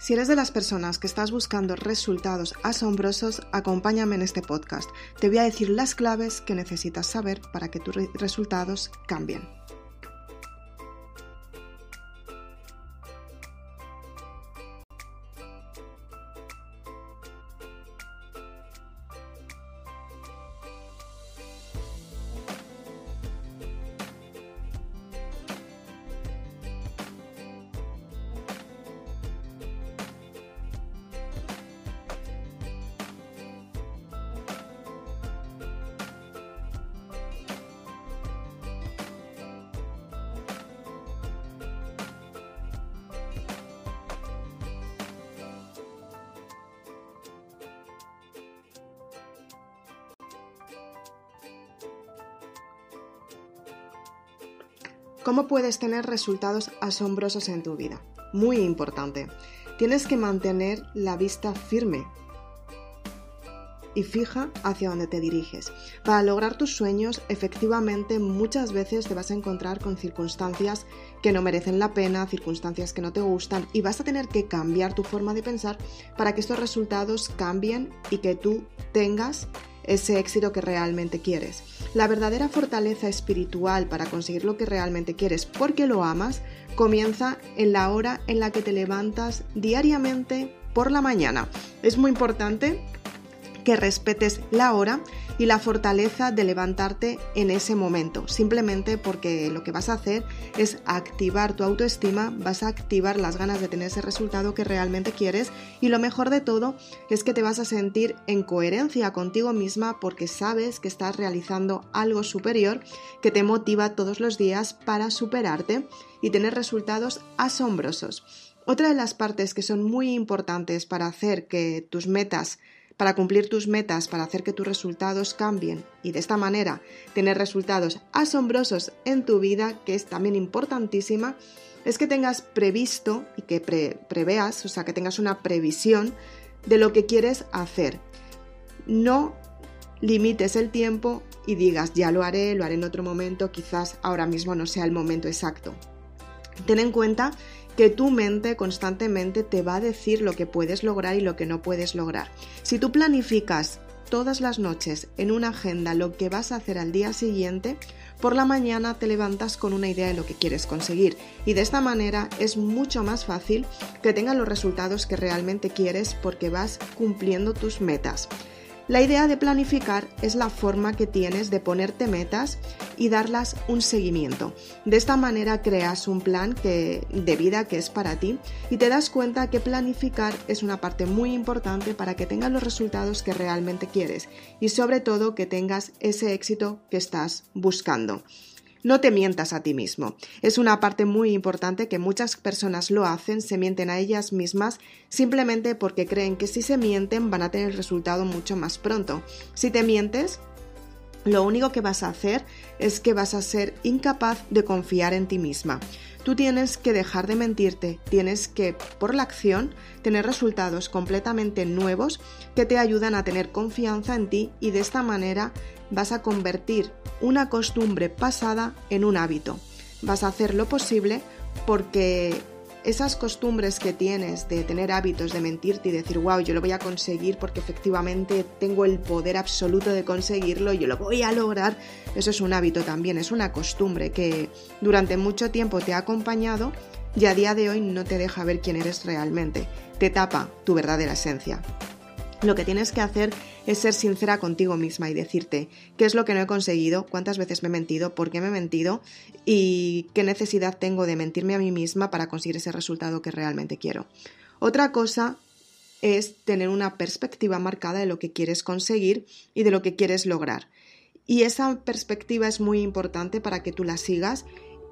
Si eres de las personas que estás buscando resultados asombrosos, acompáñame en este podcast. Te voy a decir las claves que necesitas saber para que tus resultados cambien. ¿Cómo puedes tener resultados asombrosos en tu vida? Muy importante. Tienes que mantener la vista firme y fija hacia donde te diriges. Para lograr tus sueños, efectivamente, muchas veces te vas a encontrar con circunstancias que no merecen la pena, circunstancias que no te gustan y vas a tener que cambiar tu forma de pensar para que estos resultados cambien y que tú tengas ese éxito que realmente quieres. La verdadera fortaleza espiritual para conseguir lo que realmente quieres porque lo amas comienza en la hora en la que te levantas diariamente por la mañana. Es muy importante que respetes la hora y la fortaleza de levantarte en ese momento, simplemente porque lo que vas a hacer es activar tu autoestima, vas a activar las ganas de tener ese resultado que realmente quieres y lo mejor de todo es que te vas a sentir en coherencia contigo misma porque sabes que estás realizando algo superior que te motiva todos los días para superarte y tener resultados asombrosos. Otra de las partes que son muy importantes para hacer que tus metas para cumplir tus metas, para hacer que tus resultados cambien y de esta manera tener resultados asombrosos en tu vida, que es también importantísima, es que tengas previsto y que preveas, o sea, que tengas una previsión de lo que quieres hacer. No limites el tiempo y digas, ya lo haré, lo haré en otro momento, quizás ahora mismo no sea el momento exacto. Ten en cuenta que tu mente constantemente te va a decir lo que puedes lograr y lo que no puedes lograr. Si tú planificas todas las noches en una agenda lo que vas a hacer al día siguiente, por la mañana te levantas con una idea de lo que quieres conseguir y de esta manera es mucho más fácil que tengas los resultados que realmente quieres porque vas cumpliendo tus metas. La idea de planificar es la forma que tienes de ponerte metas y darlas un seguimiento. De esta manera creas un plan de vida que es para ti y te das cuenta que planificar es una parte muy importante para que tengas los resultados que realmente quieres y sobre todo que tengas ese éxito que estás buscando. No te mientas a ti mismo. Es una parte muy importante que muchas personas lo hacen, se mienten a ellas mismas simplemente porque creen que si se mienten van a tener el resultado mucho más pronto. Si te mientes, lo único que vas a hacer es que vas a ser incapaz de confiar en ti misma. Tú tienes que dejar de mentirte, tienes que, por la acción, tener resultados completamente nuevos que te ayudan a tener confianza en ti y de esta manera vas a convertir una costumbre pasada en un hábito. Vas a hacer lo posible porque esas costumbres que tienes de tener hábitos, de mentirte y decir, wow, yo lo voy a conseguir porque efectivamente tengo el poder absoluto de conseguirlo, yo lo voy a lograr, eso es un hábito también, es una costumbre que durante mucho tiempo te ha acompañado y a día de hoy no te deja ver quién eres realmente, te tapa tu verdadera esencia. Lo que tienes que hacer es ser sincera contigo misma y decirte qué es lo que no he conseguido, cuántas veces me he mentido, por qué me he mentido y qué necesidad tengo de mentirme a mí misma para conseguir ese resultado que realmente quiero. Otra cosa es tener una perspectiva marcada de lo que quieres conseguir y de lo que quieres lograr. Y esa perspectiva es muy importante para que tú la sigas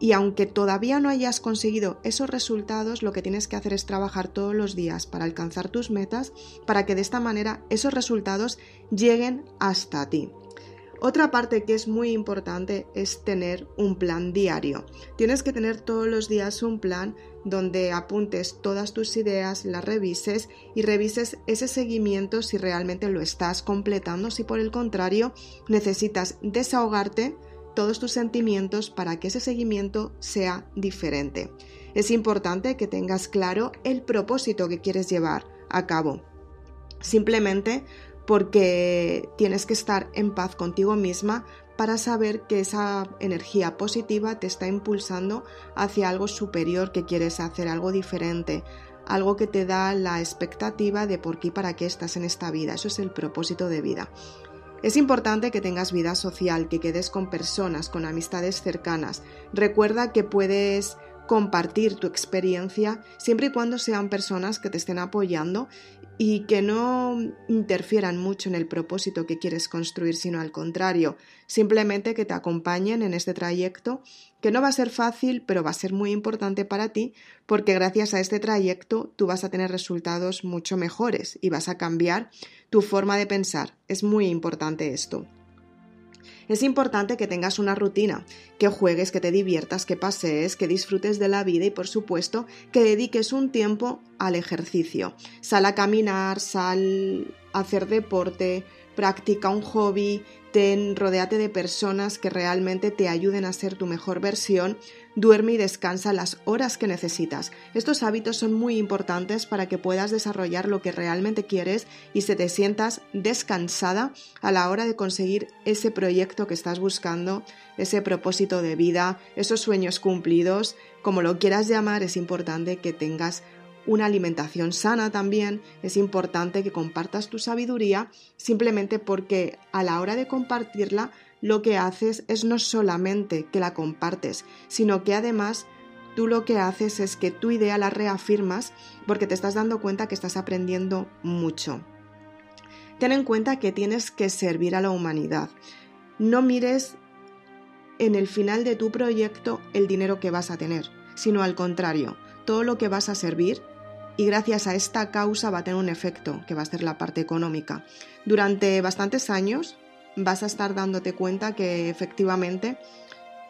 y aunque todavía no hayas conseguido esos resultados, lo que tienes que hacer es trabajar todos los días para alcanzar tus metas, para que de esta manera esos resultados lleguen hasta ti. Otra parte que es muy importante es tener un plan diario. Tienes que tener todos los días un plan donde apuntes todas tus ideas, las revises y revises ese seguimiento si realmente lo estás completando, si por el contrario necesitas desahogarte todos tus sentimientos para que ese seguimiento sea diferente. Es importante que tengas claro el propósito que quieres llevar a cabo. Simplemente porque tienes que estar en paz contigo misma para saber que esa energía positiva te está impulsando hacia algo superior que quieres hacer, algo diferente, algo que te da la expectativa de por qué y para qué estás en esta vida. Eso es el propósito de vida. Es importante que tengas vida social, que quedes con personas, con amistades cercanas. Recuerda que puedes compartir tu experiencia siempre y cuando sean personas que te estén apoyando y que no interfieran mucho en el propósito que quieres construir, sino al contrario, simplemente que te acompañen en este trayecto, que no va a ser fácil, pero va a ser muy importante para ti, porque gracias a este trayecto tú vas a tener resultados mucho mejores y vas a cambiar tu forma de pensar. Es muy importante esto. Es importante que tengas una rutina, que juegues, que te diviertas, que pasees, que disfrutes de la vida y por supuesto que dediques un tiempo al ejercicio. Sal a caminar, sal a hacer deporte, practica un hobby, ten, rodéate de personas que realmente te ayuden a ser tu mejor versión Duerme y descansa las horas que necesitas. Estos hábitos son muy importantes para que puedas desarrollar lo que realmente quieres y se te sientas descansada a la hora de conseguir ese proyecto que estás buscando, ese propósito de vida, esos sueños cumplidos, como lo quieras llamar, es importante que tengas una alimentación sana también, es importante que compartas tu sabiduría simplemente porque a la hora de compartirla lo que haces es no solamente que la compartes, sino que además tú lo que haces es que tu idea la reafirmas porque te estás dando cuenta que estás aprendiendo mucho. Ten en cuenta que tienes que servir a la humanidad. No mires en el final de tu proyecto el dinero que vas a tener, sino al contrario, todo lo que vas a servir y gracias a esta causa va a tener un efecto que va a ser la parte económica. Durante bastantes años vas a estar dándote cuenta que efectivamente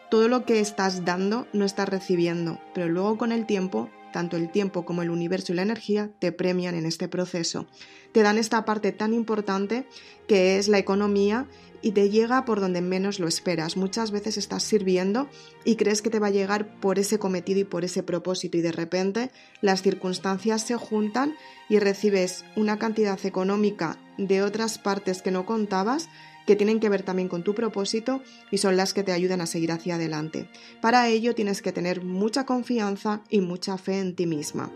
todo lo que estás dando no estás recibiendo, pero luego con el tiempo, tanto el tiempo como el universo y la energía te premian en este proceso. Te dan esta parte tan importante que es la economía y te llega por donde menos lo esperas. Muchas veces estás sirviendo y crees que te va a llegar por ese cometido y por ese propósito y de repente las circunstancias se juntan y recibes una cantidad económica de otras partes que no contabas que tienen que ver también con tu propósito y son las que te ayudan a seguir hacia adelante. Para ello tienes que tener mucha confianza y mucha fe en ti misma.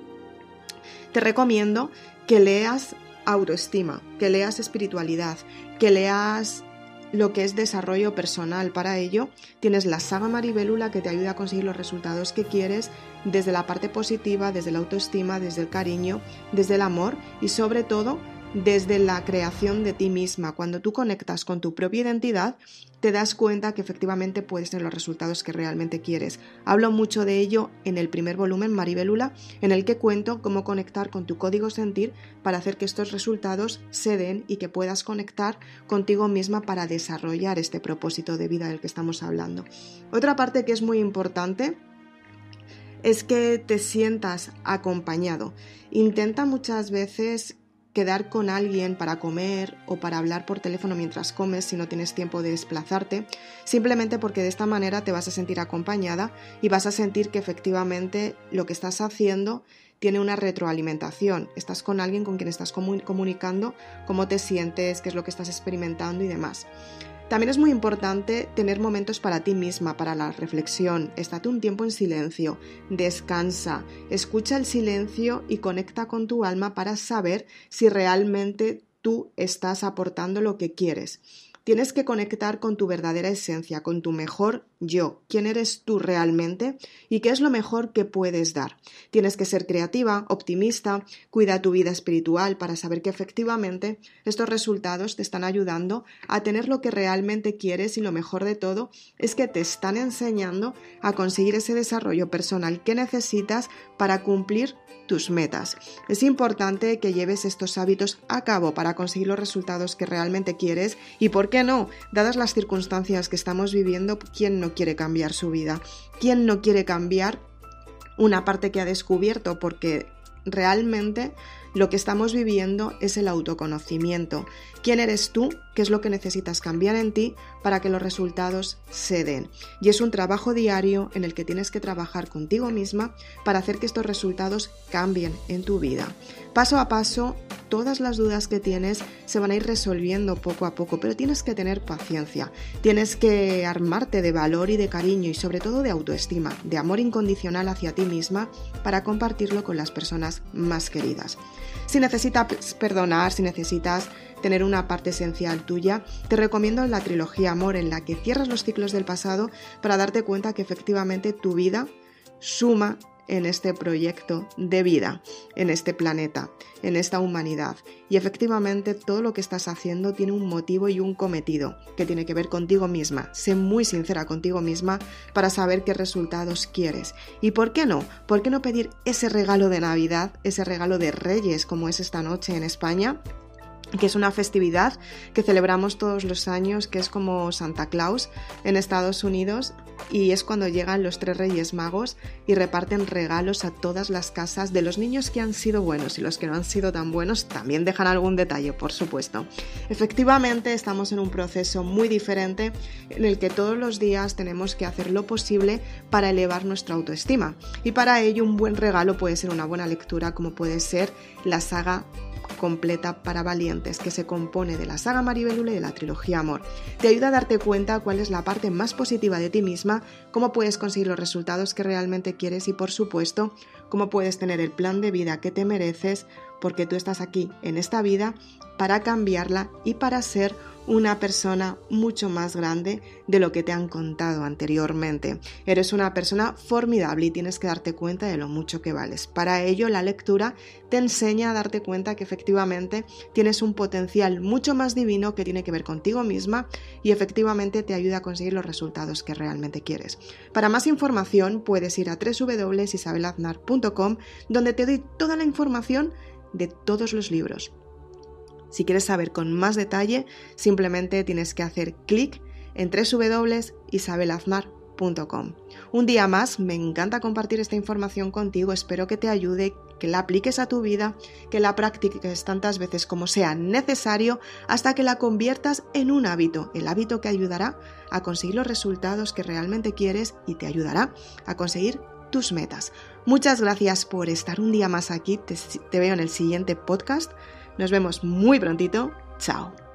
Te recomiendo que leas autoestima, que leas espiritualidad, que leas lo que es desarrollo personal. Para ello, tienes la saga Maribelula que te ayuda a conseguir los resultados que quieres desde la parte positiva, desde la autoestima, desde el cariño, desde el amor y sobre todo desde la creación de ti misma. Cuando tú conectas con tu propia identidad, te das cuenta que efectivamente puedes tener los resultados que realmente quieres. Hablo mucho de ello en el primer volumen, Maribelula, en el que cuento cómo conectar con tu código sentir para hacer que estos resultados se den y que puedas conectar contigo misma para desarrollar este propósito de vida del que estamos hablando. Otra parte que es muy importante es que te sientas acompañado. Intenta muchas veces quedar con alguien para comer o para hablar por teléfono mientras comes si no tienes tiempo de desplazarte, simplemente porque de esta manera te vas a sentir acompañada y vas a sentir que efectivamente lo que estás haciendo tiene una retroalimentación. Estás con alguien con quien estás comunicando cómo te sientes, qué es lo que estás experimentando y demás. También es muy importante tener momentos para ti misma, para la reflexión. Estate un tiempo en silencio, descansa, escucha el silencio y conecta con tu alma para saber si realmente tú estás aportando lo que quieres. Tienes que conectar con tu verdadera esencia, con tu mejor yo, quién eres tú realmente y qué es lo mejor que puedes dar. Tienes que ser creativa, optimista, cuida tu vida espiritual para saber que efectivamente estos resultados te están ayudando a tener lo que realmente quieres y lo mejor de todo es que te están enseñando a conseguir ese desarrollo personal que necesitas para cumplir tus metas. Es importante que lleves estos hábitos a cabo para conseguir los resultados que realmente quieres y, ¿por qué no? Dadas las circunstancias que estamos viviendo, ¿quién no quiere cambiar su vida? ¿Quién no quiere cambiar una parte que ha descubierto? Porque realmente Lo que estamos viviendo es el autoconocimiento. ¿Quién eres tú? ¿Qué es lo que necesitas cambiar en ti para que los resultados se den? Y es un trabajo diario en el que tienes que trabajar contigo misma para hacer que estos resultados cambien en tu vida. Paso a paso, todas las dudas que tienes se van a ir resolviendo poco a poco, pero tienes que tener paciencia. Tienes que armarte de valor y de cariño y sobre todo de autoestima, de amor incondicional hacia ti misma para compartirlo con las personas más queridas. Si necesitas perdonar, si necesitas tener una parte esencial tuya, te recomiendo la trilogía Amor en la que cierras los ciclos del pasado para darte cuenta que efectivamente tu vida suma en este proyecto de vida, en este planeta, en esta humanidad. Y efectivamente todo lo que estás haciendo tiene un motivo y un cometido que tiene que ver contigo misma. Sé muy sincera contigo misma para saber qué resultados quieres. ¿Y por qué no? ¿Por qué no pedir ese regalo de Navidad, ese regalo de Reyes como es esta noche en España? Que es una festividad que celebramos todos los años, que es como Santa Claus en Estados Unidos, y es cuando llegan los tres Reyes Magos y reparten regalos a todas las casas de los niños que han sido buenos y los que no han sido tan buenos también dejan algún detalle, por supuesto. Efectivamente, estamos en un proceso muy diferente en el que todos los días tenemos que hacer lo posible para elevar nuestra autoestima, y para ello un buen regalo puede ser una buena lectura como puede ser la saga completa para valientes que se compone de la saga Maribelula y de la trilogía Amor. Te ayuda a darte cuenta cuál es la parte más positiva de ti misma, cómo puedes conseguir los resultados que realmente quieres y por supuesto cómo puedes tener el plan de vida que te mereces porque tú estás aquí en esta vida para cambiarla y para ser una persona mucho más grande de lo que te han contado anteriormente. Eres una persona formidable y tienes que darte cuenta de lo mucho que vales. Para ello, la lectura te enseña a darte cuenta que efectivamente tienes un potencial mucho más divino que tiene que ver contigo misma y efectivamente te ayuda a conseguir los resultados que realmente quieres. Para más información puedes ir a www.isabelaznar.com donde te doy toda la información de todos los libros. Si quieres saber con más detalle, simplemente tienes que hacer clic en www.isabelaznar.com. Un día más, me encanta compartir esta información contigo, espero que te ayude, que la apliques a tu vida, que la practiques tantas veces como sea necesario hasta que la conviertas en un hábito, el hábito que ayudará a conseguir los resultados que realmente quieres y te ayudará a conseguir tus metas. Muchas gracias por estar un día más aquí, te, veo en el siguiente podcast. Nos vemos muy prontito. Chao.